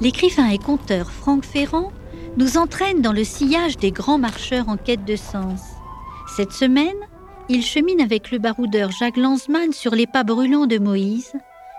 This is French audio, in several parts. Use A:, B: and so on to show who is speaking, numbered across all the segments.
A: l'écrivain et conteur Franck Ferrand nous entraîne dans le sillage des grands marcheurs en quête de sens. Cette semaine, il chemine avec le baroudeur Jacques Lanzmann sur les pas brûlants de Moïse,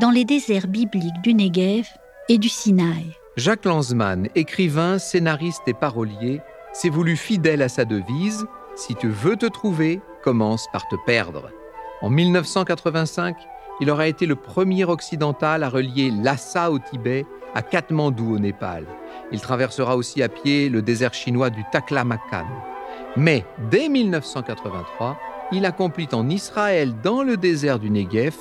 A: dans les déserts bibliques du Negev et du Sinaï.
B: Jacques Lanzmann, écrivain, scénariste et parolier, s'est voulu fidèle à sa devise Si tu veux te trouver, commence par te perdre. En 1985, il aura été le premier occidental à relier Lhasa au Tibet à Katmandou au Népal. Il traversera aussi à pied le désert chinois du Taklamakan. Mais dès 1983, il accomplit en Israël, dans le désert du Negev,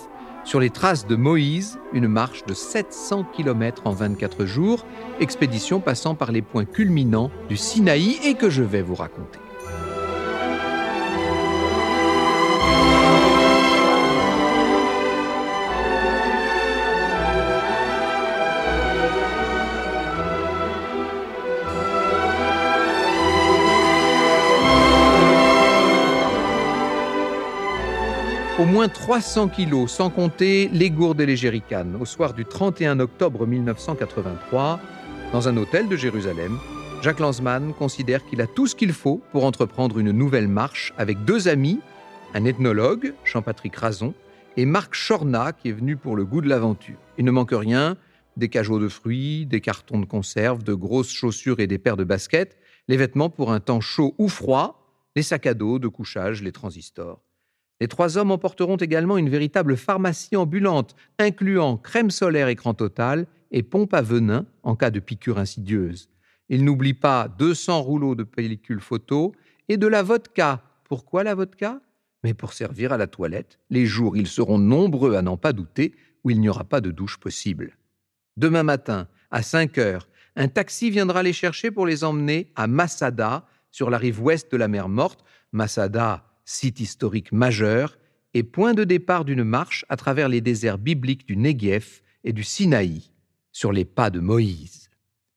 B: sur les traces de Moïse, une marche de 700 km en 24 jours, expédition passant par les points culminants du Sinaï et que je vais vous raconter. Moins 300 kilos, sans compter les gourdes et les jerrycans, au soir du 31 octobre 1983, dans un hôtel de Jérusalem, Jacques Lanzmann considère qu'il a tout ce qu'il faut pour entreprendre une nouvelle marche avec deux amis, un ethnologue, Jean-Patrick Razon, et Marc Chorna, qui est venu pour le goût de l'aventure. Il ne manque rien, des cajots de fruits, des cartons de conserve, de grosses chaussures et des paires de baskets, les vêtements pour un temps chaud ou froid, les sacs à dos de couchage, les transistors. Les trois hommes emporteront également une véritable pharmacie ambulante, incluant crème solaire écran total et pompe à venin en cas de piqûre insidieuse. Ils n'oublient pas 200 rouleaux de pellicule photo et de la vodka. Pourquoi la vodka? Mais pour servir à la toilette, les jours ils seront nombreux à n'en pas douter, où il n'y aura pas de douche possible. Demain matin, à 5 heures, un taxi viendra les chercher pour les emmener à Masada, sur la rive ouest de la mer Morte. Masada, site historique majeur et point de départ d'une marche à travers les déserts bibliques du Negev et du Sinaï, sur les pas de Moïse.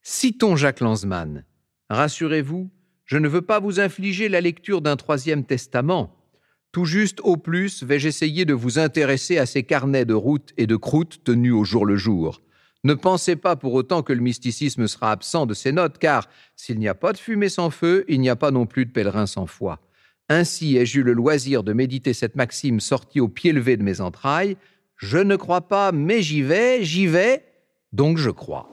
B: Citons Jacques Lanzmann. Rassurez-vous, je ne veux pas vous infliger la lecture d'un troisième testament. Tout juste au plus vais-je essayer de vous intéresser à ces carnets de route et de croûte tenus au jour le jour. Ne pensez pas pour autant que le mysticisme sera absent de ces notes, car s'il n'y a pas de fumée sans feu, il n'y a pas non plus de pèlerin sans foi. Ainsi ai-je eu le loisir de méditer cette maxime sortie au pied levé de mes entrailles. Je ne crois pas, mais j'y vais, j'y vais, donc je crois.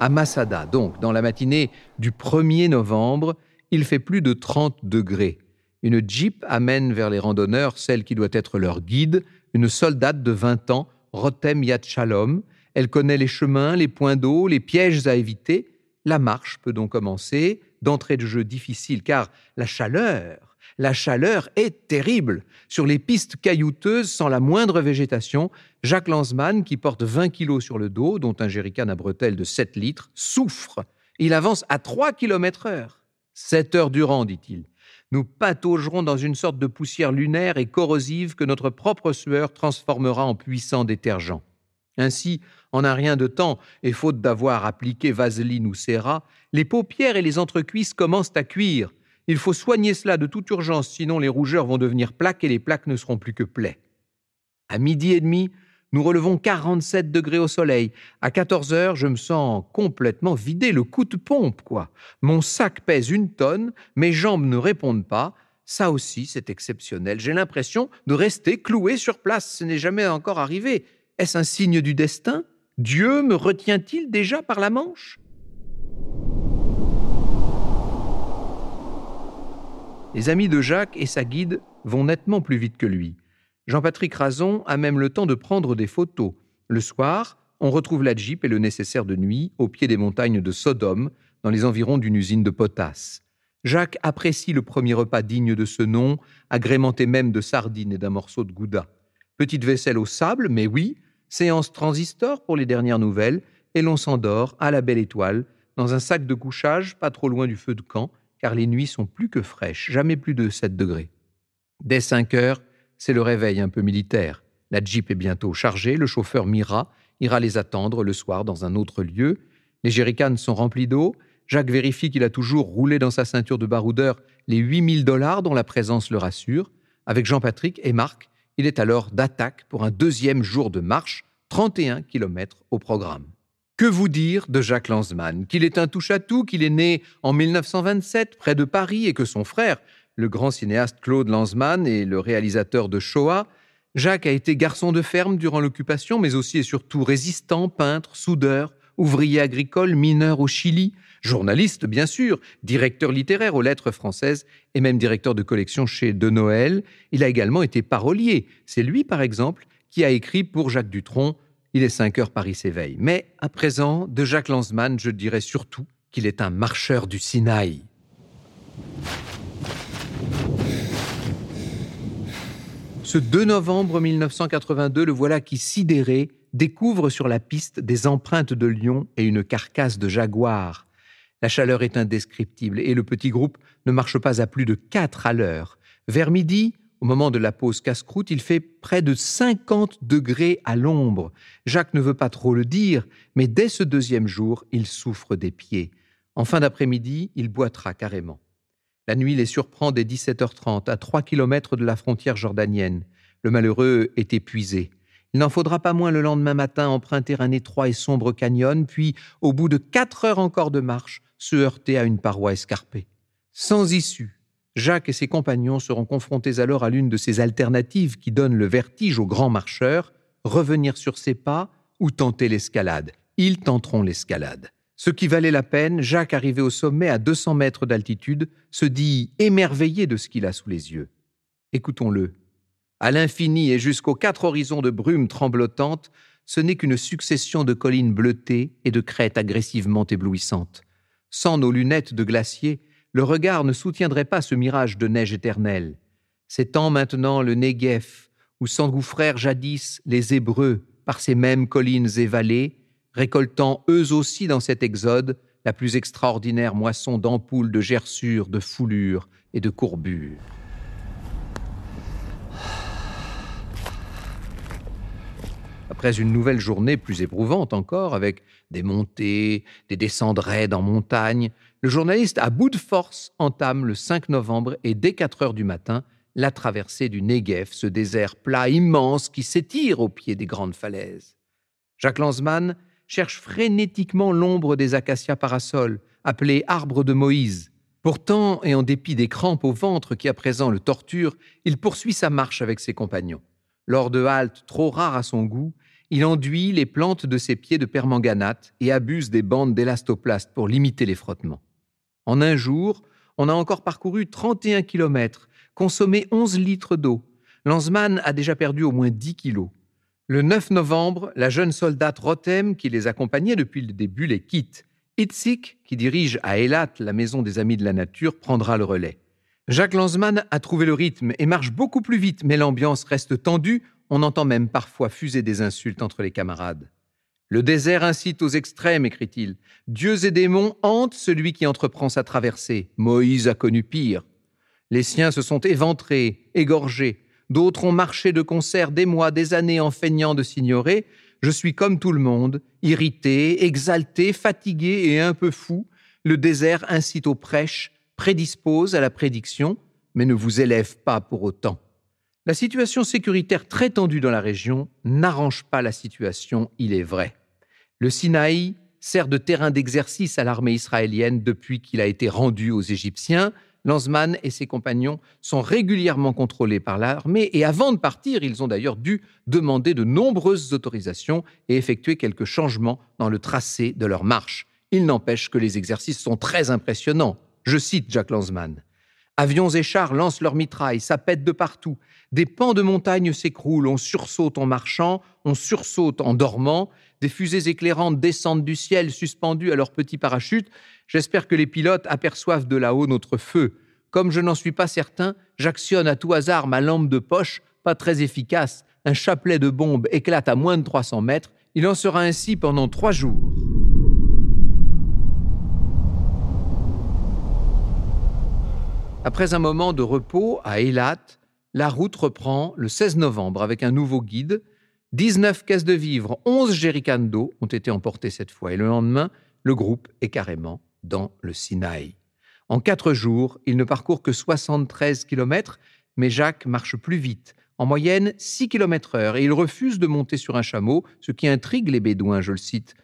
B: À Masada, donc, dans la matinée du 1er novembre, il fait plus de 30 degrés. Une jeep amène vers les randonneurs celle qui doit être leur guide, une soldate de 20 ans, Rotem Yad Shalom. Elle connaît les chemins, les points d'eau, les pièges à éviter. La marche peut donc commencer d'entrée de jeu difficile car la chaleur, la chaleur est terrible. Sur les pistes caillouteuses sans la moindre végétation, Jacques Lanzmann, qui porte 20 kilos sur le dos, dont un jerrycan à bretelles de 7 litres, souffre. Il avance à 3 km heure. Sept heures durant, dit-il. Nous pataugerons dans une sorte de poussière lunaire et corrosive que notre propre sueur transformera en puissant détergent. Ainsi, en un rien de temps, et faute d'avoir appliqué vaseline ou sérat, les paupières et les entrecuisses commencent à cuire. Il faut soigner cela de toute urgence, sinon les rougeurs vont devenir plaques et les plaques ne seront plus que plaies. À midi et demi, nous relevons 47 degrés au soleil. À 14 heures, je me sens complètement vidé, le coup de pompe, quoi. Mon sac pèse une tonne, mes jambes ne répondent pas. Ça aussi, c'est exceptionnel. J'ai l'impression de rester cloué sur place. Ce n'est jamais encore arrivé. Est-ce un signe du destin? Dieu me retient-il déjà par la manche? Les amis de Jacques et sa guide vont nettement plus vite que lui. Jean-Patrick Razon a même le temps de prendre des photos. Le soir, on retrouve la Jeep et le nécessaire de nuit au pied des montagnes de Sodome, dans les environs d'une usine de potasse. Jacques apprécie le premier repas digne de ce nom, agrémenté même de sardines et d'un morceau de gouda. Petite vaisselle au sable, mais oui, séance transistor pour les dernières nouvelles, et l'on s'endort à la belle étoile, dans un sac de couchage pas trop loin du feu de camp, car les nuits sont plus que fraîches, jamais plus de 7 degrés. Dès 5 heures, c'est le réveil un peu militaire. La Jeep est bientôt chargée, le chauffeur Mira ira les attendre le soir dans un autre lieu. Les jerrycans sont remplis d'eau. Jacques vérifie qu'il a toujours roulé dans sa ceinture de baroudeur les 8000 dollars dont la présence le rassure. Avec Jean-Patrick et Marc, Il est alors d'attaque pour un deuxième jour de marche, 31 km au programme. Que vous dire de Jacques Lanzmann Qu'il est un touche-à-tout, qu'il est né en 1927 près de Paris et que son frère, le grand cinéaste Claude Lanzmann et le réalisateur de Shoah, Jacques a été garçon de ferme durant l'occupation, mais aussi et surtout résistant, peintre, soudeur, ouvrier agricole, mineur au Chili, journaliste bien sûr, directeur littéraire aux lettres françaises et même directeur de collection chez De Noël. Il a également été parolier. C'est lui, par exemple, qui a écrit pour Jacques Dutronc Il est 5 heures, Paris s'éveille. Mais à présent, de Jacques Lanzmann, je dirais surtout qu'il est un marcheur du Sinaï. Ce 2 novembre 1982, le voilà qui, sidéré, découvre sur la piste des empreintes de lion et une carcasse de jaguar. La chaleur est indescriptible et le petit groupe ne marche pas à plus de 4 à l'heure. Vers midi, au moment de la pause casse-croûte, il fait près de 50 degrés à l'ombre. Jacques ne veut pas trop le dire, mais dès ce deuxième jour, il souffre des pieds. En fin d'après-midi, il boitera carrément. La nuit les surprend dès 17h30, à 3 km de la frontière jordanienne. Le malheureux est épuisé. Il n'en faudra pas moins le lendemain matin emprunter un étroit et sombre canyon, puis, au bout de quatre heures encore de marche, se heurter à une paroi escarpée. Sans issue, Jacques et ses compagnons seront confrontés alors à l'une de ces alternatives qui donnent le vertige aux grands marcheurs, revenir sur ses pas ou tenter l'escalade. Ils tenteront l'escalade. Ce qui valait la peine, Jacques, arrivé au sommet à 200 mètres d'altitude, se dit émerveillé de ce qu'il a sous les yeux. Écoutons-le. À l'infini et jusqu'aux quatre horizons de brumes tremblotantes, ce n'est qu'une succession de collines bleutées et de crêtes agressivement éblouissantes. Sans nos lunettes de glacier, le regard ne soutiendrait pas ce mirage de neige éternelle. S'étend maintenant le Negev, où s'engouffrèrent jadis les Hébreux par ces mêmes collines et vallées, récoltant eux aussi dans cet exode la plus extraordinaire moisson d'ampoules de gerçures, de foulures et de courbures. Après une nouvelle journée plus éprouvante encore, avec des montées, des descentes raides en montagne, le journaliste, à bout de force, entame le 5 novembre et dès 4 heures du matin, la traversée du Negev, ce désert plat immense qui s'étire au pied des grandes falaises. Jacques Lanzmann cherche frénétiquement l'ombre des acacias parasols, appelés arbres de Moïse. Pourtant, et en dépit des crampes au ventre qui à présent le torturent, il poursuit sa marche avec ses compagnons. Lors de haltes trop rares à son goût, il enduit les plantes de ses pieds de permanganate et abuse des bandes d'élastoplaste pour limiter les frottements. En un jour, on a encore parcouru 31 km, consommé 11 litres d'eau. Lanzmann a déjà perdu au moins 10 kilos. Le 9 novembre, la jeune soldate Rothem, qui les accompagnait depuis le début, les quitte. Itzik, qui dirige à Elat la maison des Amis de la Nature, prendra le relais. Jacques Lanzmann a trouvé le rythme et marche beaucoup plus vite, mais l'ambiance reste tendue. On entend même parfois fuser des insultes entre les camarades. Le désert incite aux extrêmes, écrit-il. Dieux et démons hantent celui qui entreprend sa traversée. Moïse a connu pire. Les siens se sont éventrés, égorgés. D'autres ont marché de concert des mois, des années en feignant de s'ignorer. Je suis comme tout le monde, irrité, exalté, fatigué et un peu fou. Le désert incite aux prêches, prédispose à la prédiction, mais ne vous élève pas pour autant. La situation sécuritaire très tendue dans la région n'arrange pas la situation, il est vrai. Le Sinaï sert de terrain d'exercice à l'armée israélienne depuis qu'il a été rendu aux Égyptiens. Lanzmann et ses compagnons sont régulièrement contrôlés par l'armée et avant de partir, ils ont d'ailleurs dû demander de nombreuses autorisations et effectuer quelques changements dans le tracé de leur marche. Il n'empêche que les exercices sont très impressionnants. Je cite Jack Lanzmann. Avions et chars lancent leurs mitrailles, ça pète de partout. Des pans de montagne s'écroulent, on sursaute en marchant, on sursaute en dormant. Des fusées éclairantes descendent du ciel suspendues à leurs petits parachutes. J'espère que les pilotes aperçoivent de là-haut notre feu. Comme je n'en suis pas certain, j'actionne à tout hasard ma lampe de poche, pas très efficace. Un chapelet de bombes éclate à moins de 300 mètres. Il en sera ainsi pendant trois jours. Après un moment de repos à Eilat, la route reprend le 16 novembre avec un nouveau guide. 19 caisses de vivres, 11 jerrycans d'eau ont été emportés cette fois. Et le lendemain, le groupe est carrément dans le Sinaï. En quatre jours, il ne parcourt que 73 km, mais Jacques marche plus vite, en moyenne 6 km heure, et il refuse de monter sur un chameau, ce qui intrigue les Bédouins, je le cite.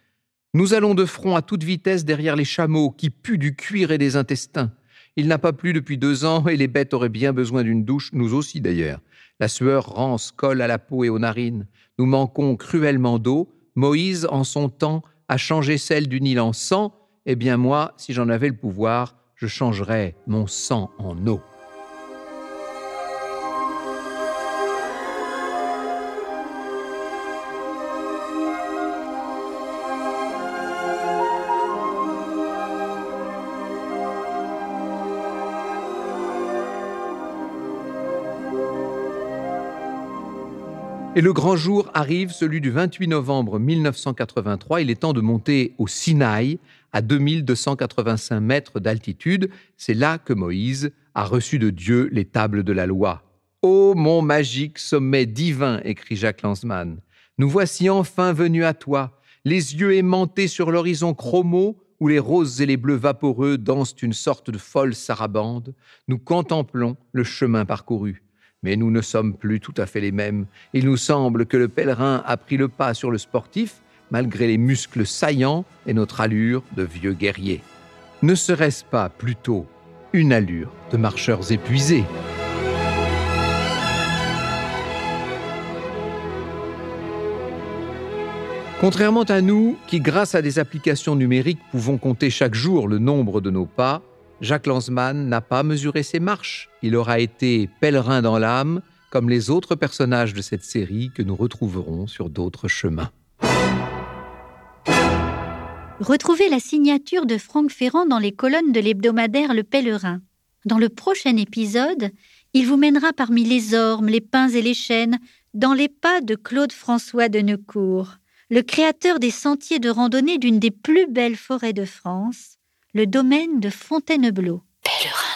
B: Nous allons de front à toute vitesse derrière les chameaux qui puent du cuir et des intestins. Il n'a pas plu depuis deux ans et les bêtes auraient bien besoin d'une douche, nous aussi d'ailleurs. La sueur rance colle à la peau et aux narines. Nous manquons cruellement d'eau. Moïse, en son temps, a changé celle du Nil en sang. Eh bien moi, si j'en avais le pouvoir, je changerais mon sang en eau. Et le grand jour arrive, celui du 28 novembre 1983. Il est temps de monter au Sinaï, à 2285 mètres d'altitude. C'est là que Moïse a reçu de Dieu les tables de la loi. Ô mon magique sommet divin, écrit Jacques Lanzmann, nous voici enfin venus à toi, les yeux aimantés sur l'horizon chromo où les roses et les bleus vaporeux dansent une sorte de folle sarabande. Nous contemplons le chemin parcouru. Mais nous ne sommes plus tout à fait les mêmes. Il nous semble que le pèlerin a pris le pas sur le sportif, malgré les muscles saillants et notre allure de vieux guerriers. Ne serait-ce pas plutôt une allure de marcheurs épuisés? Contrairement à nous, qui grâce à des applications numériques pouvons compter chaque jour le nombre de nos pas, Jacques Lanzmann n'a pas mesuré ses marches. Il aura été pèlerin dans l'âme, comme les autres personnages de cette série que nous retrouverons sur d'autres chemins.
A: Retrouvez la signature de Franck Ferrand dans les colonnes de l'hebdomadaire Le Pèlerin. Dans le prochain épisode, il vous mènera parmi les ormes, les pins et les chênes, dans les pas de Claude François de Neucourt, le créateur des sentiers de randonnée d'une des plus belles forêts de France, le domaine de Fontainebleau. Pèlerin.